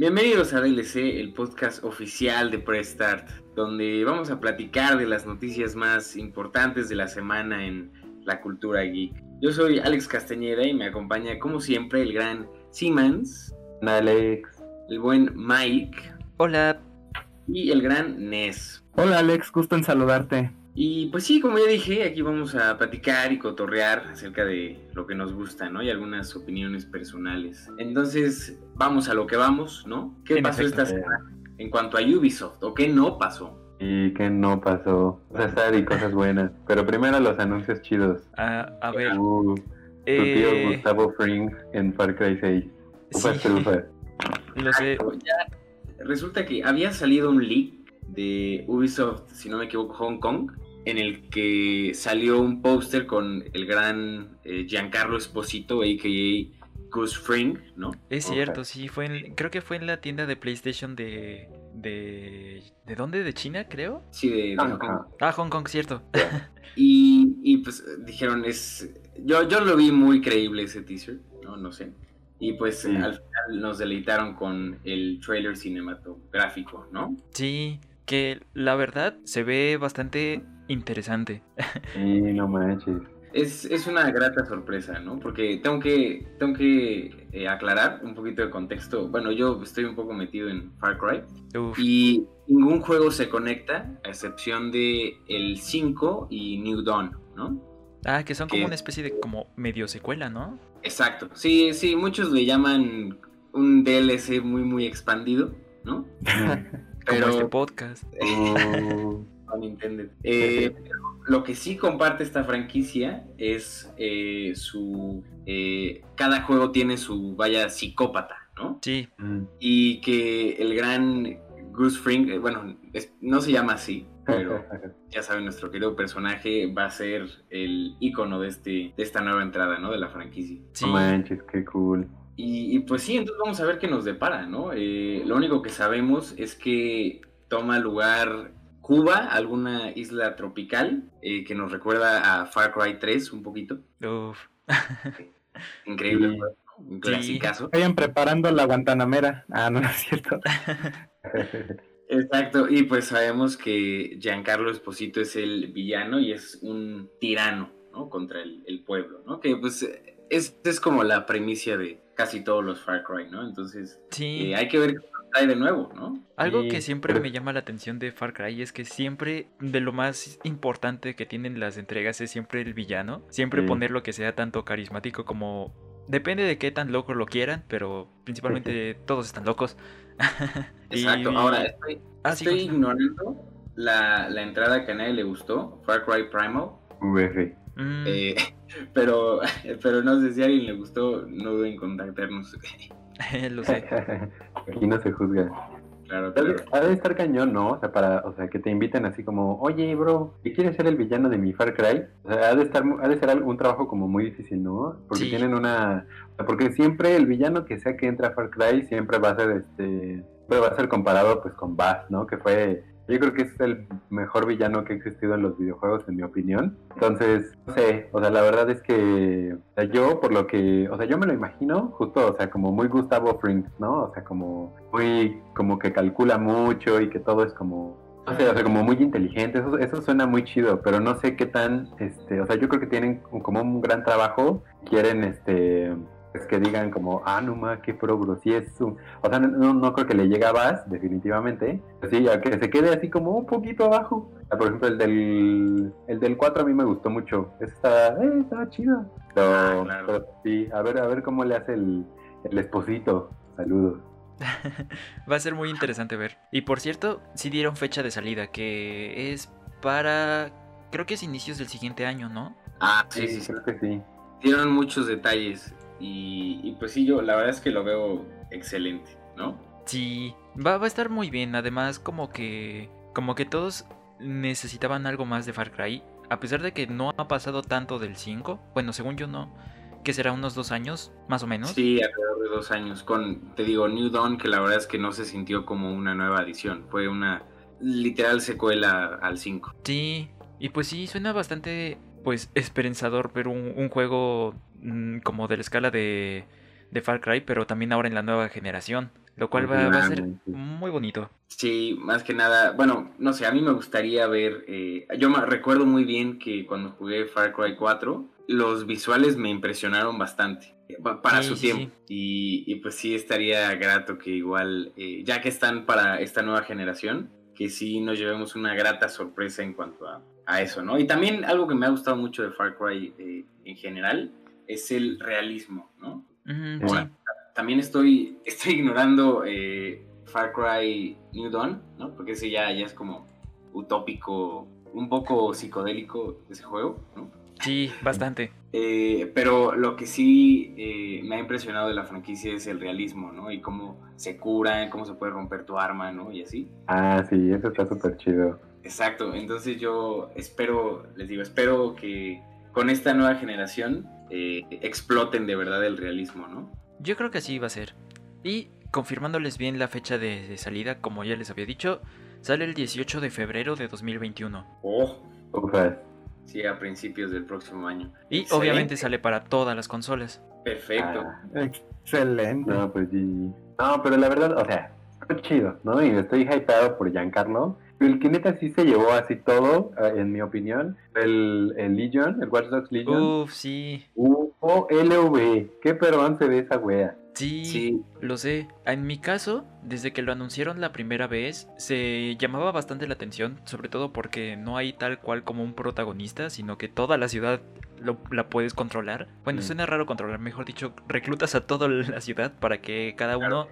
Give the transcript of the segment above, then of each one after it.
Bienvenidos a DLC, el podcast oficial de Prestart, donde vamos a platicar de las noticias más importantes de la semana en la cultura geek. Yo soy Alex Castañeda y me acompaña como siempre el gran Siemens, Alex, el buen Mike Hola. y el gran Nes. Hola Alex, gusto en saludarte. Y pues sí, como ya dije, aquí vamos a platicar y cotorrear acerca de lo que nos gusta, ¿no? Y algunas opiniones personales. Entonces, vamos a lo que vamos, ¿no? ¿Qué En pasó efecto. esta semana en cuanto a Ubisoft o qué no pasó? y que no pasó. César y cosas buenas. Pero primero los anuncios chidos. Ah, a ver. Uh, tu eh, tío Gustavo Fring en Far Cry 6. Ufas sí, trufas. lo sé. Ya resulta que había salido un leak de Ubisoft, si no me equivoco, Hong Kong, en el que salió un póster con el gran eh, Giancarlo Esposito, a.k.a. Gus Fring, ¿no? Es cierto, sí, fue en- creo que fue en la tienda de PlayStation de de ¿de dónde? ¿De China, creo? Sí, de, de Hong Kong. Ah, Hong Kong, cierto. Y, y, pues dijeron, es yo, yo lo vi muy creíble ese teaser, ¿no? No sé. Y pues Sí. al final nos deleitaron con el trailer cinematográfico, ¿no? Sí, que la verdad se ve bastante interesante. Y no manches. Es, es una grata sorpresa, ¿no? Porque tengo que, tengo que eh, aclarar un poquito de contexto. Bueno, yo estoy un poco metido en Far Cry Uf, y ningún juego se conecta, a excepción de el 5 y New Dawn, ¿no? ah, que son que- como una especie de como medio secuela, ¿no? Exacto. Sí, sí, muchos le llaman un DLC muy, muy expandido, ¿no? Como Pero este podcast. Eh, lo que sí comparte esta franquicia es eh, su... eh, cada juego tiene su, vaya, psicópata, ¿no? Sí, mm. Y que el gran Gus Fring, eh, bueno, es- no se llama así, pero ya saben, nuestro querido personaje va a ser el icono de, este, de esta nueva entrada, ¿no? De la franquicia. sí. No manches, qué cool. Y, y pues sí, entonces vamos a ver qué nos depara, ¿no? Eh, lo único que sabemos es que toma lugar Cuba, alguna isla tropical, eh, que nos recuerda a Far Cry 3 un poquito. Uf. Increíble, Sí. un Sí. clasicazo. Vayan preparando la Guantanamera. Ah, no, no es cierto. Exacto, y pues sabemos que Giancarlo Esposito es el villano y es un tirano, ¿no? Contra el, el pueblo, ¿no? Que pues es, es como la premicia de casi todos los Far Cry, ¿no? Entonces Sí. eh, hay que ver qué trae de nuevo, ¿no? Algo Sí, que siempre me llama la atención de Far Cry es que siempre de lo más importante que tienen las entregas es siempre el villano. Siempre Sí. poner lo que sea tanto carismático como... Depende de qué tan loco lo quieran, pero principalmente todos están locos. Exacto, Y- ahora estoy, Ah, estoy ignorando la, la entrada que a nadie le gustó, Far Cry Primal, VF. Mm, eh, pero, pero no sé si a alguien le gustó, no duden en contactarnos. lo sé. Aquí no se juzga. claro, Ha de, claro. ha de estar cañón, ¿no? O sea, para, o sea, que te inviten así como, oye, bro, ¿y quieres ser el villano de mi Far Cry? O sea, ha de estar, mu- ha de ser algo- un trabajo como muy difícil, ¿no? Porque Sí. tienen una, o sea, porque siempre el villano que sea que entra a Far Cry siempre va a ser, este, siempre va a ser comparado, pues, con Bass, ¿no? Que fue, yo creo que es el mejor villano que ha existido en los videojuegos, en mi opinión. Entonces, no sé, o sea, la verdad es que, o sea, yo por lo que, o sea, yo me lo imagino justo, o sea, como muy Gustavo Fring, ¿no? O sea, como muy, como que calcula mucho y que todo es como, no sé, o sea, como muy inteligente, eso, eso suena muy chido, pero no sé qué tan, este, o sea, yo creo que tienen como un gran trabajo, quieren, este, pues que digan como, ah, no ma, qué pro, bro, sí es un, o sea, no, no creo que le llegue a Bass, definitivamente, pero sí, a que se quede así como un poquito abajo, sea, por ejemplo, el del, el del 4 a mí me gustó mucho, ese está, eh, estaba chido, pero, Ah, claro. pero sí, a ver, a ver cómo le hace el, el esposito, saludos. Va a ser muy interesante ver. Y por cierto, sí dieron fecha de salida, que es para... Creo que es inicios del siguiente año, ¿no? Ah, sí, sí, sí. creo que sí. Dieron muchos detalles y, y pues sí, yo la verdad es que lo veo excelente, ¿no? Sí, va, va a estar muy bien. Además, como que... Como que todos necesitaban algo más de Far Cry. A pesar de que no ha pasado tanto del 5. Bueno, según yo no. Que será unos dos años, más o menos. Sí, alrededor de dos años. Con, te digo, New Dawn, que la verdad es que no se sintió como una nueva edición. Fue una literal secuela al 5. Sí, y pues sí, suena bastante, pues, esperanzador ver un, un juego como de la escala de, de Far Cry, pero también ahora en la nueva generación. Lo cual va, va a ser muy bonito. Sí, más que nada, bueno, no sé, a mí me gustaría ver, eh, yo me recuerdo muy bien que cuando jugué Far Cry 4, los visuales me impresionaron bastante eh, pa- para Sí, su sí, tiempo. Y, y pues sí estaría grato que igual, eh, ya que están para esta nueva generación, que sí nos llevemos una grata sorpresa en cuanto a, a eso, ¿no? Y también algo que me ha gustado mucho de Far Cry eh, en general es el realismo, ¿no? Ujú, Ahora, sí. también estoy, estoy ignorando eh, Far Cry New Dawn, ¿no? Porque ese ya, ya es como utópico, un poco psicodélico ese juego, ¿no? Sí, bastante. Eh, pero lo que sí eh, me ha impresionado de la franquicia es el realismo, ¿no? Y cómo se curan, cómo se puede romper tu arma, ¿no? Y así. Ah, sí, eso está súper chido. Exacto, entonces yo espero, les digo, espero que con esta nueva generación eh, exploten de verdad el realismo, ¿no? Yo creo que así va a ser. Y confirmándoles bien la fecha de, de salida, como ya les había dicho, sale el 18 de febrero de 2021. Oh, Ufas. sí, a principios del próximo año. Y Excelente. obviamente sale para todas las consolas. Perfecto. Ah, Excelente. no, pues sí. No, pero la verdad, o sea, chido, ¿no? Y estoy hypeado por Giancarlo. El que neta sí se llevó así todo, eh, en mi opinión, el, el Legion, el Watch Dogs Legion. Uf, sí. UOLV. Qué perrón se ve esa wea. Sí, Sí, lo sé. En mi caso, desde que lo anunciaron la primera vez, se llamaba bastante la atención, sobre todo porque no hay tal cual como un protagonista, sino que toda la ciudad lo- la puedes controlar. Bueno, Mm. suena raro controlar, mejor dicho, reclutas a toda la ciudad para que cada uno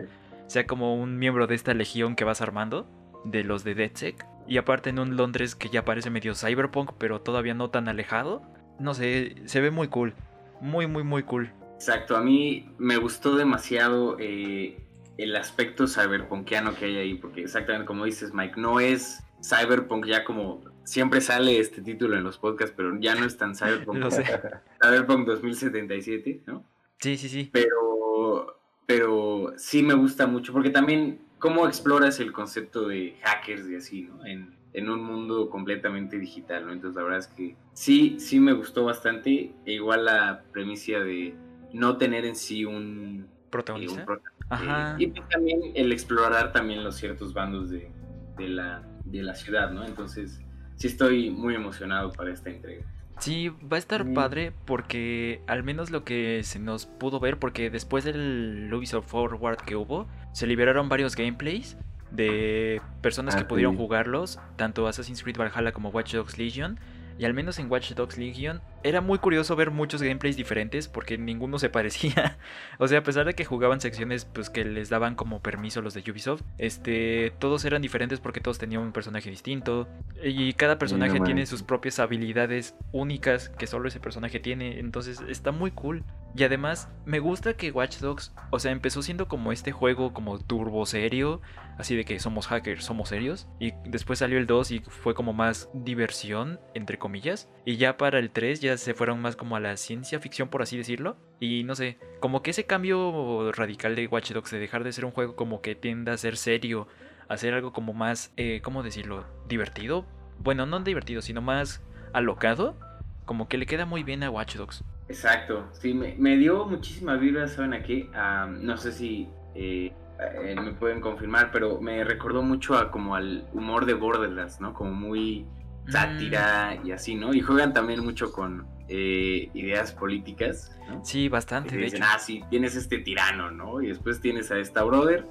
sea como un miembro de esta legión que vas armando, de los de DedSec. Y aparte en un Londres que ya parece medio cyberpunk, pero todavía no tan alejado. No sé, se ve muy cool. Muy, muy, muy cool. exacto. A mí me gustó demasiado eh, el aspecto cyberpunkiano que hay ahí, porque exactamente como dices, Mike, no es cyberpunk ya como siempre sale este título en los podcasts, pero ya no es tan cyberpunk. Lo sé. Cyberpunk 2077, ¿no? Sí, sí, sí. pero, pero sí me gusta mucho, porque también cómo exploras el concepto de hackers y así, ¿no? En, en un mundo completamente digital, ¿no? Entonces la verdad es que sí, sí me gustó bastante, e igual la premisa de no tener en sí un, eh, ¿Protagonista? un prota- Ajá. eh, y pues también el explorar también los ciertos bandos de, de la, de la ciudad, ¿no? Entonces sí estoy muy emocionado para esta entrega. Sí, va a estar Mm. padre porque al menos lo que se nos pudo ver, porque después del Ubisoft Forward que hubo, se liberaron varios gameplays de personas Ah, que pudieron sí. jugarlos, tanto Assassin's Creed Valhalla como Watch Dogs Legion. Y al menos en Watch Dogs Legion era muy curioso ver muchos gameplays diferentes porque ninguno se parecía. o sea, a pesar de que jugaban secciones pues que les daban como permiso los de Ubisoft, este todos eran diferentes porque todos tenían un personaje distinto. Y cada personaje no tiene sus propias habilidades únicas que solo ese personaje tiene, entonces está muy cool. Y además me gusta que Watch Dogs, o sea, empezó siendo como este juego como turbo serio, así de que somos hackers, somos serios, y después salió el 2 y fue como más diversión, entre comillas, y ya para el 3 ya se fueron más como a la ciencia ficción, por así decirlo, y no sé, como que ese cambio radical de Watch Dogs de dejar de ser un juego como que tienda a ser serio, a ser algo como más, eh, ¿cómo decirlo? Divertido. Bueno, no divertido, sino más alocado, como que le queda muy bien a Watch Dogs. Exacto, sí, me, dio muchísimas vibras, ¿saben a qué? Ah, no sé si eh, eh, me pueden confirmar, pero me recordó mucho a como al humor de Borderlands, ¿no? Como muy sátira y así, ¿no? Y juegan también mucho con eh, ideas políticas, ¿no? Sí, bastante, te de hecho. ah, sí, tienes este tirano, ¿no? Y después tienes a esta brother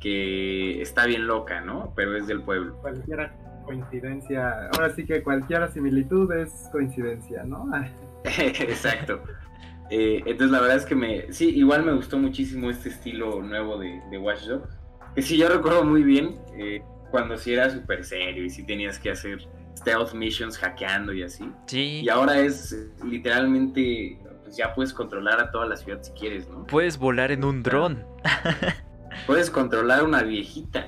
que está bien loca, ¿no? Pero es del pueblo. Cualquier coincidencia, ahora sí que cualquier similitud es coincidencia, ¿no? Exacto. Eh, entonces la verdad es que me, sí, igual me gustó muchísimo este estilo nuevo de, de Watch Dogs. Que sí, yo recuerdo muy bien eh, cuando sí era súper serio y sí tenías que hacer stealth missions hackeando y así. Sí, Y ahora es literalmente, pues ya puedes controlar a toda la ciudad si quieres, ¿no? puedes volar en un dron. Puedes controlar una viejita.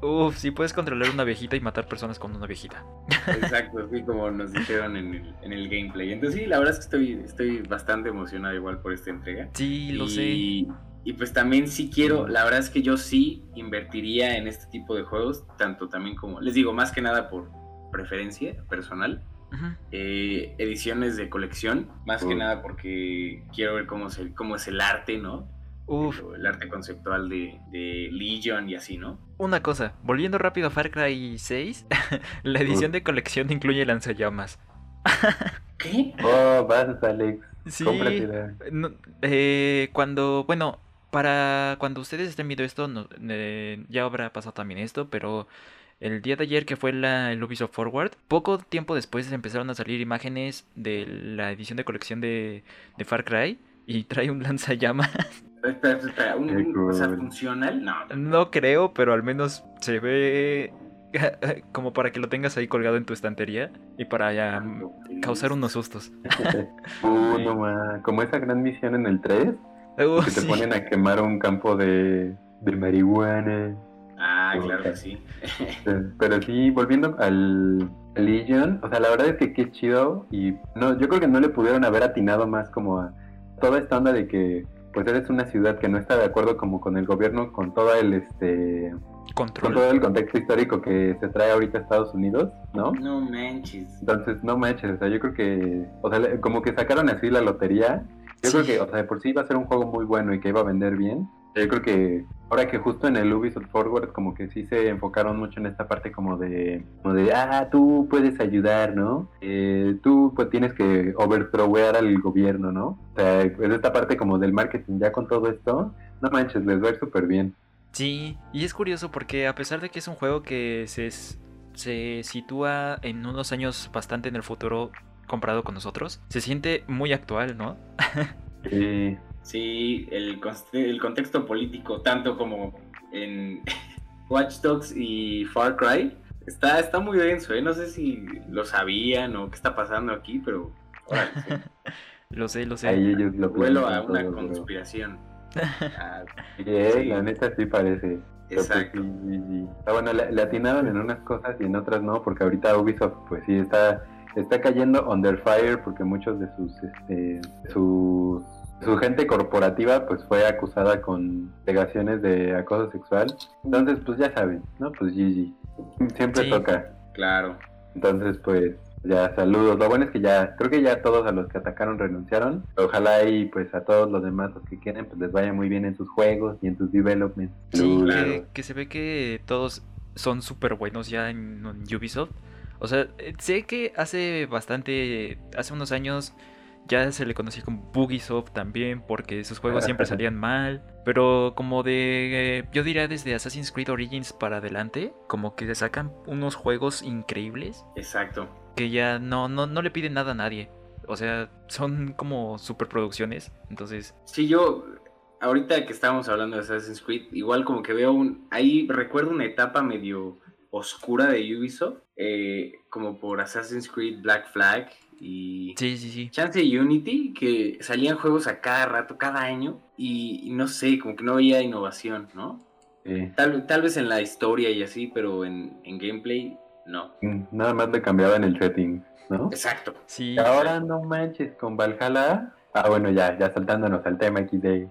Uf, sí, puedes controlar una viejita y matar personas con una viejita. Exacto, así como nos dijeron en el, en el gameplay. Entonces sí, la verdad es que estoy, estoy bastante emocionado igual por esta entrega. Sí, lo y, sé. Y pues también sí quiero, la verdad es que yo sí invertiría en este tipo de juegos, tanto también como, les digo, más que nada por preferencia personal, eh, ediciones de colección, más que nada porque quiero ver cómo es el, cómo es el arte, ¿no? Uf. el arte conceptual de, de Legion y así, ¿no? Una cosa, volviendo rápido a Far Cry 6, la edición de colección incluye lanzallamas. ¿Qué? Oh, vas, Alex. Sí. No, eh, cuando, bueno, para cuando ustedes estén viendo esto, no- eh, ya habrá pasado también esto, pero el día de ayer que fue la, el Ubisoft Forward, poco tiempo después empezaron a salir imágenes de la edición de colección de, de Far Cry y trae un lanzallamas. Espera, espera, espera, ¿un, un- o sea, cool. funcional? No. No creo, pero al menos se ve como para que lo tengas ahí colgado en tu estantería y para ya mm, causar unos sustos. Uh, no ma. Como esa gran misión en el 3, Uh, que te sí. ponen a quemar un campo de, de marihuana. Ah, claro que sí. Eh, Pero sí, volviendo al Legion, o sea, la verdad es que qué chido y no, yo creo que no le pudieron haber atinado más como a toda esta onda de que pues eres una ciudad que no está de acuerdo como con el gobierno, con todo el este con Control. todo el contexto histórico que se trae ahorita a Estados Unidos, ¿no? No manches. Entonces, no manches, o sea, yo creo que, o sea, como que sacaron así la lotería. Yo Sí. creo que, o sea, de por sí iba a ser un juego muy bueno y que iba a vender bien. Yo creo que ahora que justo en el Ubisoft Forward como que sí se enfocaron mucho en esta parte como de, como de ah, tú puedes ayudar, ¿no? Eh, tú pues tienes que overthrowear al gobierno, ¿no? O sea, pues esta parte como del marketing ya con todo esto, no manches, les va a ir súper bien. Sí, y es curioso porque a pesar de que es un juego que se, se sitúa en unos años bastante en el futuro comparado con nosotros, se siente muy actual, ¿no? Sí, Sí, el, el contexto político, tanto como en Watch Dogs y Far Cry, está, está muy denso, ¿eh? No sé si lo sabían o qué está pasando aquí, pero órale, sí. Lo sé, lo sé. ahí ellos lo vuelo a una todo, conspiración. Ah, Sí, eh, la neta sí parece. Pues, exacto. sí, sí, sí. Ah, bueno, le, le atinaron en unas cosas y en otras no, porque ahorita Ubisoft, pues sí, está, está cayendo under fire porque muchos de sus, este, sus, su gente corporativa, pues fue acusada con alegaciones de acoso sexual. Entonces, pues ya saben, ¿no? Pues GG. Siempre Sí. toca. Claro. Entonces, pues ya saludos. Lo bueno es que ya, creo que ya todos a los que atacaron renunciaron. Ojalá y pues a todos los demás, los que quieren, pues les vaya muy bien en sus juegos y en sus developments. Sí, claro. que, que se ve que todos son súper buenos ya en, en Ubisoft. O sea, eh, sé que hace bastante, hace unos años ya se le conocía como Bugisoft también porque sus juegos siempre salían mal. Pero como de, eh, yo diría desde Assassin's Creed Origins para adelante, como que se sacan unos juegos increíbles Exacto. que ya no, no, no le piden nada a nadie. O sea, son como superproducciones. Entonces, Sí, yo, ahorita que estábamos hablando de Assassin's Creed, igual como que veo un, ahí recuerdo una etapa medio oscura de Ubisoft, eh, como por Assassin's Creed Black Flag y sí, sí, sí. Chance y Unity, que salían juegos a cada rato, cada año, y, y no sé, como que no había innovación, ¿no? Sí. Tal, tal vez en la historia y así, pero en, en gameplay, no. Mm, Nada más le cambiaban el setting, ¿no? Exacto. Sí, Y ahora no manches con Valhalla. Ah, bueno, ya, ya saltándonos al tema XD.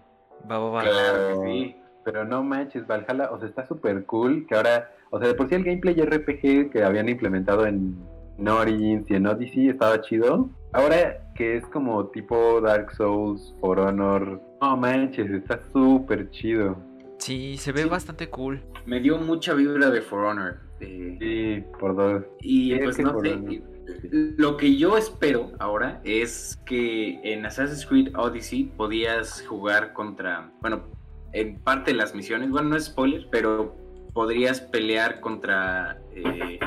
va, va, va. Claro que sí. Pero no manches, Valhalla, o sea, está súper cool que ahora, o sea, de por sí el gameplay RPG que habían implementado en, en Origins y en Odyssey estaba chido. Ahora que es como tipo Dark Souls, For Honor, no manches, está súper chido. Sí, se ve Sí. bastante cool. Me dio mucha vibra de For Honor. eh, Sí, por dos. Y Sí, es pues que no sé, lo que yo espero ahora es que en Assassin's Creed Odyssey podías jugar contra, bueno, en parte de las misiones, bueno, no es spoiler, pero podrías pelear contra eh,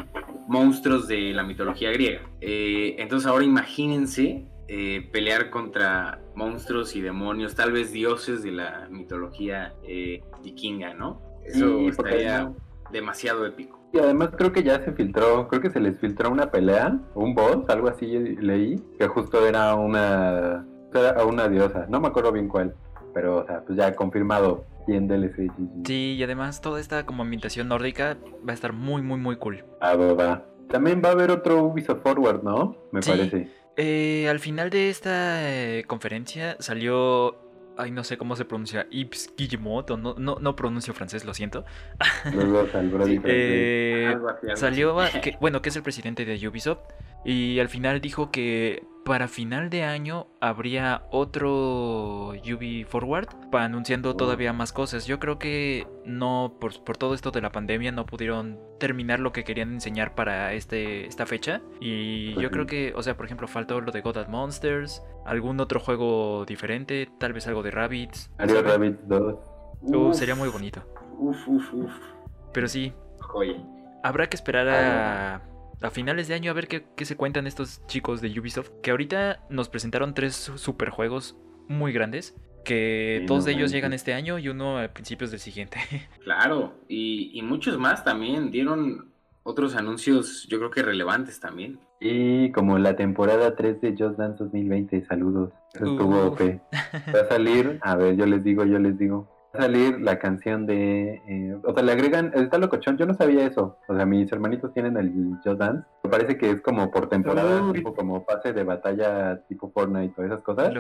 monstruos de la mitología griega. Eh, entonces ahora imagínense eh, pelear contra monstruos y demonios, tal vez dioses de la mitología eh, vikinga, ¿no? Eso Sí, estaría demasiado épico. Y además creo que ya se filtró, creo que se les filtró una pelea, un boss, algo así leí, que justo era una, era una diosa, no me acuerdo bien cuál, pero o sea, pues ya confirmado y en DLC. GG. Sí, y además toda esta como ambientación nórdica va a estar muy, muy, muy cool. Ah, va, va. También va a haber otro Ubisoft Forward, ¿no? Me Sí. parece. Eh, al final de esta eh, conferencia salió, ay, no sé cómo se pronuncia, Yves Guillemot, no, no, no pronuncio francés, lo siento. Los dos Brody Sí. Eh, salió, que- bueno, que es el presidente de Ubisoft, Y al final dijo que para final de año habría otro Ubi Forward para anunciando todavía más cosas. Yo creo que no, por, por, todo esto de la pandemia, no pudieron terminar lo que querían enseñar para este, esta fecha. Y yo creo que, o sea, por ejemplo, faltó lo de God Monsters, algún otro juego diferente, tal vez algo de Rabbits. Mario Rabbits 2. Uh, sería muy bonito. Uf, uf, uf. Pero sí. Joya. Habrá que esperar a a finales de año a ver qué, se cuentan estos chicos de Ubisoft. Que ahorita nos presentaron tres superjuegos muy grandes. Que dos de ellos llegan este año y uno a principios del siguiente. Claro, y, muchos más también. Dieron otros anuncios, yo creo que relevantes también. Y como la temporada 3 de Just Dance 2020, saludos. Eso estuvo OP. Va a salir, a ver, yo les digo, yo les digo salir la canción de. Eh, o sea, le agregan. Está locochón, yo no sabía eso. O sea, mis hermanitos tienen el Just Dance. Me parece que es como por temporada, tipo como pase de batalla tipo Fortnite o esas cosas.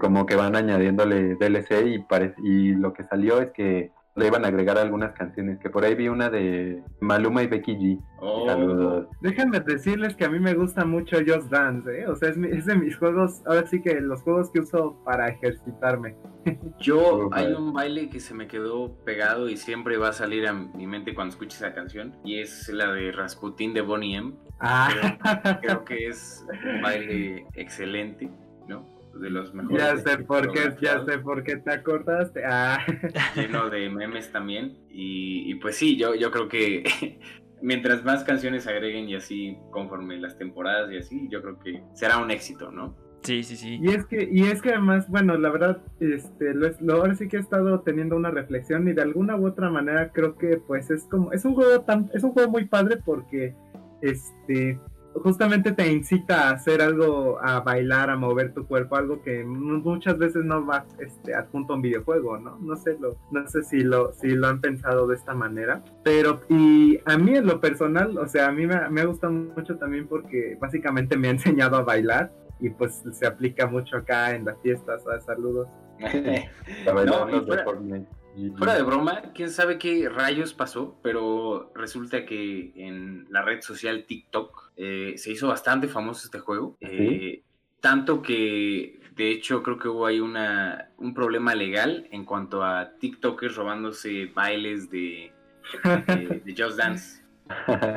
Como que van añadiéndole DLC y, y lo que salió es que le iban a agregar algunas canciones, que por ahí vi una de Maluma y Becky G. Oh. Saludos. Déjenme decirles que a mí me gusta mucho Just Dance, ¿eh? O sea, es, de mis juegos, ahora sí que los juegos que uso para ejercitarme. Yo, hay un baile que se me quedó pegado y siempre va a salir a mi mente cuando escuche esa canción, y es la de Rasputin de Bonnie M. Ah. creo que es un baile excelente. De los mejores. Ya sé por qué, ya sé por qué te acordaste. Ah. Lleno de memes también. Y, pues sí, yo, yo creo que mientras más canciones agreguen y así conforme las temporadas y así, yo creo que será un éxito, ¿no? Sí, sí, sí. Y es que, y es que además, bueno, la verdad, este, lo, lo, ahora sí que he estado teniendo una reflexión y de alguna u otra manera creo que pues es como, es un juego tan, es un juego muy padre porque, este, justamente te incita a hacer algo, a bailar, a mover tu cuerpo, algo que muchas veces no va este, adjunto a un videojuego, ¿no? No sé, lo, no sé si lo, si lo han pensado de esta manera, pero y a mí en lo personal, o sea, a mí me, me ha gustado mucho también porque básicamente me ha enseñado a bailar y pues se aplica mucho acá en las fiestas, a saludos. no, Fuera de broma, quién sabe qué rayos pasó, pero resulta que en la red social TikTok eh, se hizo bastante famoso este juego. ¿Ah, eh, tanto que, de hecho, creo que hubo ahí una, un problema legal en cuanto a TikTokers robándose bailes de, de Just Dance.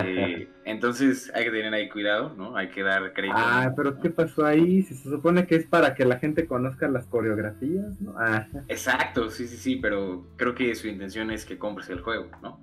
Eh, entonces hay que tener ahí cuidado, ¿no? Hay que dar crédito. Ah, pero ¿qué pasó ahí? Si se supone que es para que la gente conozca las coreografías, ¿no? Ah. Exacto, sí, sí, sí, pero creo que su intención es que compres el juego, ¿no?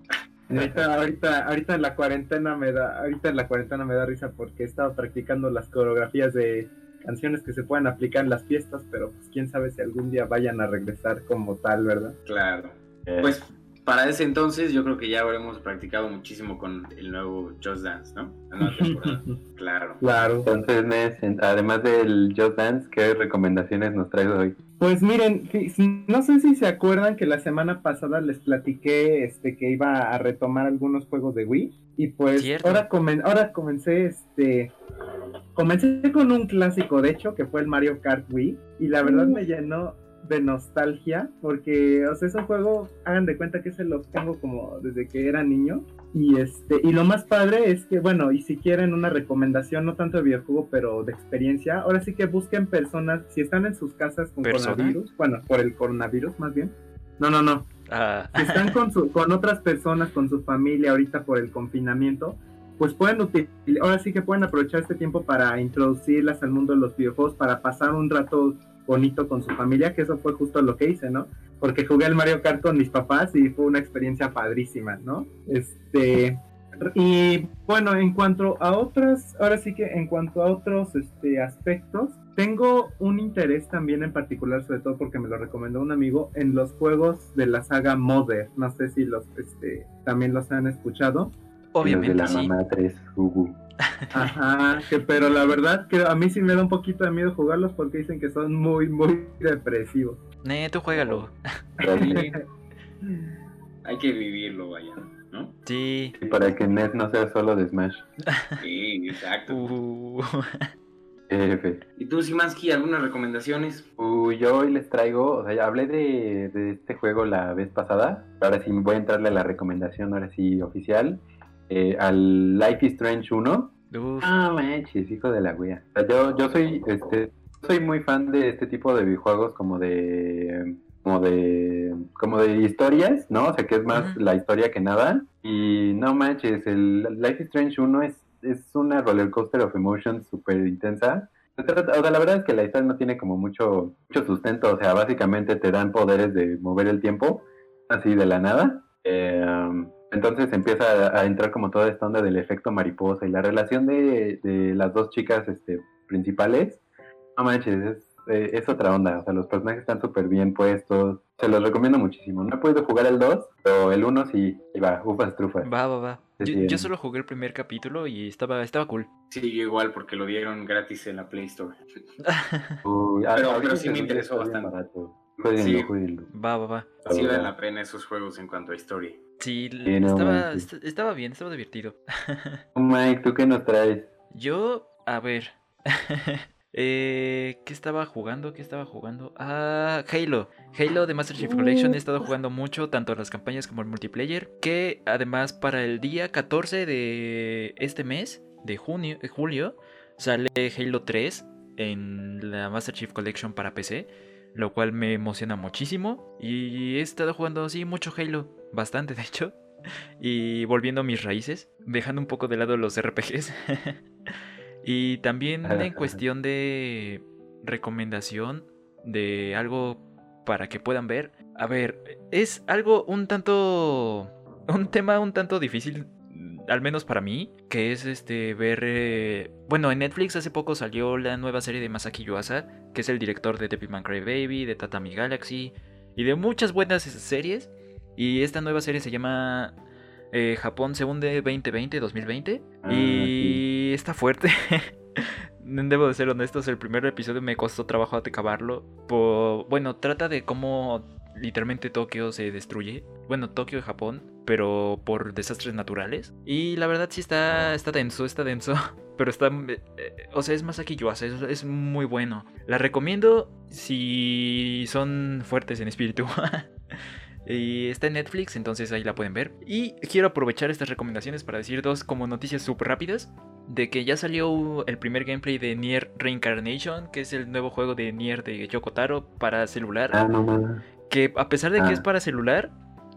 Ahorita, ahorita, ahorita en la cuarentena me da, ahorita en la cuarentena me da risa porque he estado practicando las coreografías de canciones que se pueden aplicar en las fiestas, pero pues quién sabe si algún día vayan a regresar como tal, ¿verdad? Claro. Eh. Pues para ese entonces yo creo que ya habremos practicado muchísimo con el nuevo Just Dance, ¿no? Claro. Claro. Entonces, además del Just Dance, ¿qué recomendaciones nos traes hoy? Pues miren, no sé si se acuerdan que la semana pasada les platiqué este que iba a retomar algunos juegos de Wii y pues ahora, ahora comencé este comencé con un clásico de hecho que fue el Mario Kart Wii y la verdad me llenó de nostalgia, porque, o sea, ese juego, hagan de cuenta que se lo tengo como desde que era niño. Y este, y lo más padre es que, bueno, y si quieren una recomendación, no tanto de videojuego, pero de experiencia, ahora sí que busquen personas, si están en sus casas con coronavirus, bueno, por el coronavirus más bien. No, no, no. Ah. Si están con, su, con otras personas, con su familia ahorita por el confinamiento, pues pueden ahora sí que pueden aprovechar este tiempo para introducirlas al mundo de los videojuegos, para pasar un rato bonito con su familia, que eso fue justo lo que hice, ¿no? Porque jugué el Mario Kart con mis papás y fue una experiencia padrísima, ¿no? Este, y bueno, en cuanto a otras, ahora sí que en cuanto a otros este, aspectos, tengo un interés también en particular, sobre todo porque me lo recomendó un amigo, en los juegos de la saga Mother. No sé si los este, también los han escuchado. Obviamente. de la mamá 3, Ajá, que, pero la verdad que a mí sí me da un poquito de miedo jugarlos porque dicen que son muy, muy depresivos. Nee, tú juégalo. Hay que vivirlo, vaya, ¿no? Sí. para que Ned no sea solo de Smash. Sí, exacto. Uh. ¿Y tú, Simansky, algunas recomendaciones? Uy, yo hoy les traigo, o sea, ya hablé de, de, este juego la vez pasada, ahora sí voy a entrarle a la recomendación, ahora sí, oficial. Eh, al Life is Strange 1. Ah, manches, hijo de la wea. yo, yo soy, este, soy muy fan de este tipo de videojuegos como de como de como de historias, ¿no? O sea, que es más la historia que nada. Y no manches, el Life is Strange 1 es, es una roller coaster of emotions súper intensa. O sea, la verdad es que la historia no tiene como mucho, mucho sustento. O sea, básicamente te dan poderes de mover el tiempo, así de la nada. Eh, entonces empieza a, entrar como toda esta onda del efecto mariposa y la relación de, de las dos chicas este, principales. No manches, es eh, es otra onda. O sea, los personajes están súper bien puestos. Se los recomiendo muchísimo. No he podido jugar el 2, pero el 1 sí. Y va, ufas, trufas. Va, va, va. Yo, solo jugué el primer capítulo y estaba, estaba cool. Sí, igual, porque lo dieron gratis en la Play Store. pero, sí me interesó bastante. sí. Va, va, va. Sí vale la pena esos juegos en cuanto a historia. Sí, estaba, estaba bien, estaba divertido. Mike, ¿tú qué nos traes? Yo, a ver. Eh, ¿Qué estaba jugando? ¿Qué estaba jugando? Ah, Halo. Halo de Master Chief Collection he estado jugando mucho, tanto las campañas como el multiplayer. Que además para el día 14 de este mes, de junio, de julio, sale Halo 3 en la Master Chief Collection para PC. Lo cual me emociona muchísimo. Y he estado jugando así mucho Halo. Bastante, de hecho. Y volviendo a mis raíces. Dejando un poco de lado los RPGs. Y también en cuestión de recomendación de algo para que puedan ver. A ver, es algo un tanto... Un tema un tanto difícil, al menos para mí, que es este ver... Eh, bueno, en Netflix hace poco salió la nueva serie de Masaki Yuasa, que es el director de Devilman Baby, de Tatami Galaxy y de muchas buenas series. Y esta nueva serie se llama eh, Japón según de 2020-2020. Ah, y está fuerte. Debo de ser honestos, el primer episodio me costó trabajo acabarlo. Bueno, trata de cómo literalmente Tokio se destruye. Bueno, Tokio y Japón, pero por desastres naturales. Y la verdad sí está, está denso, está denso. Pero está... Eh, o sea, es más aquí yo, es, es muy bueno. La recomiendo si son fuertes en espíritu. Y está en Netflix, entonces ahí la pueden ver. Y quiero aprovechar estas recomendaciones para decir dos como noticias súper rápidas. De que ya salió el primer gameplay de Nier Reincarnation, que es el nuevo juego de Nier de Yoko Taro para celular. Ah, no, que a pesar de que es ah. para celular,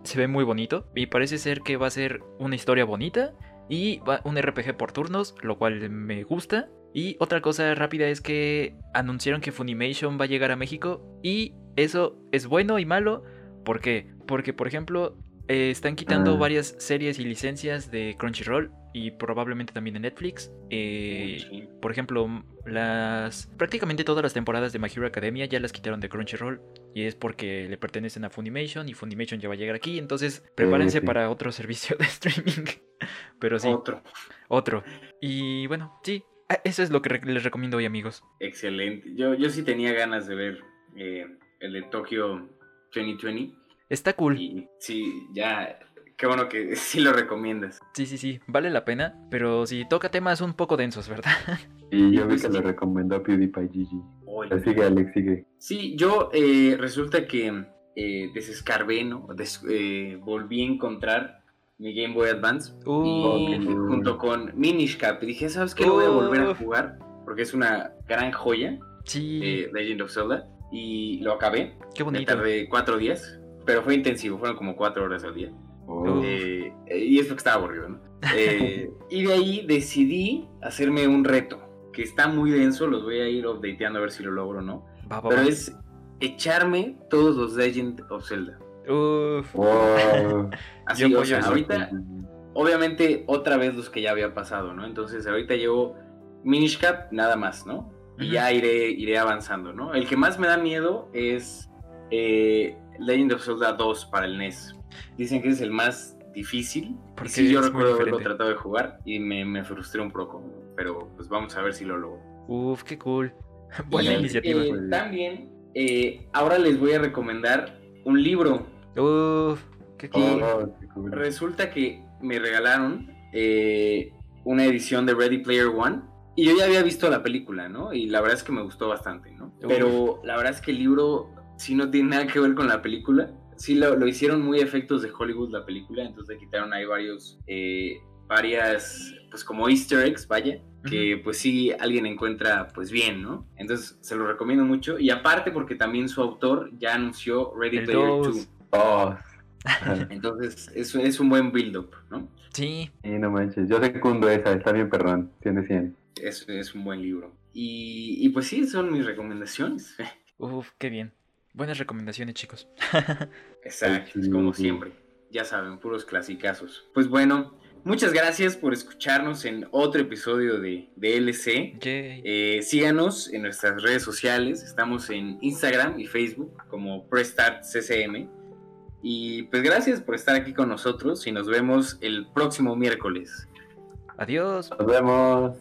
se ve muy bonito. Y parece ser que va a ser una historia bonita. Y va un RPG por turnos, lo cual me gusta. Y otra cosa rápida es que anunciaron que Funimation va a llegar a México. Y eso es bueno y malo. ¿Por qué? Porque, por ejemplo, eh, están quitando ah. varias series y licencias de Crunchyroll y probablemente también de Netflix. Eh, por ejemplo, las prácticamente todas las temporadas de My Hero Academia ya las quitaron de Crunchyroll y es porque le pertenecen a Funimation y Funimation ya va a llegar aquí. Entonces, prepárense para otro servicio de streaming. Pero sí. Otro. Otro. Y bueno, sí. Eso es lo que les recomiendo hoy, amigos. Excelente. Yo, yo sí tenía ganas de ver eh, el de Tokio 2020 Está cool. sí, ya. Qué bueno que sí lo recomiendas. Sí, sí, sí. Vale la pena. Pero sí toca temas un poco densos, ¿verdad? Y yo vi que lo recomendó PewDiePie GG. sigue, Alex, sigue. Sí, yo eh, resulta que eh, desescarbé, ¿no? Eh, volví a encontar mi Game Boy Advance y, junto con Minish Cap. Y dije, ¿sabes qué? Lo voy a volver a jugar porque es una gran joya. Sí. de Legend of Zelda. Y lo acabé. Qué bonito. Me tardé cuatro días pero fue intensivo, fueron como cuatro horas al día. Eh, y es porque estaba aburrido, ¿no? Eh, y de ahí decidí hacerme un reto, que está muy denso, los voy a ir updateando a ver si lo logro o no. pero es echarme todos los Legend of Zelda. Uf. Así, o sea, ahorita, obviamente, otra vez los que ya había pasado, ¿no? Entonces, ahorita llevo Minish Cap, nada más, ¿no? Y ya iré, iré avanzando, ¿no? El que más me da miedo es eh, Legend of Zelda 2 para el NES. Dicen que es el más difícil. Porque sí, yo recuerdo haberlo tratado de jugar y me, frustré un poco. Pero pues vamos a ver si lo logro. Uf, qué cool. Buena iniciativa. Eh, también, eh, ahora les voy a recomendar un libro. Uf, qué cool. Resulta que me regalaron eh, una edición de Ready Player One. Y yo ya había visto la película, ¿no? Y la verdad es que me gustó bastante, ¿no? Pero la verdad es que el libro sí no tiene nada que ver con la película. Sí lo, hicieron muy efectos de Hollywood la película, entonces le quitaron ahí varios, eh, varias, pues como easter eggs, vaya, que pues sí alguien encuentra pues bien, ¿no? Entonces se lo recomiendo mucho y aparte porque también su autor ya anunció Ready Player 2. Entonces es, es un buen build-up, ¿no? Sí. Y no manches, yo secundo esa, está bien, perdón, tiene 100. Es, es un buen libro. Y, y pues sí, son mis recomendaciones. Uf, qué bien. Buenas recomendaciones, chicos. Exacto, como siempre. Ya saben, puros clasicazos. Pues bueno, muchas gracias por escucharnos en otro episodio de, de LC. Eh, síganos en nuestras redes sociales. Estamos en Instagram y Facebook como PreStartCCM. Y pues gracias por estar aquí con nosotros y nos vemos el próximo miércoles. Adiós. Nos vemos.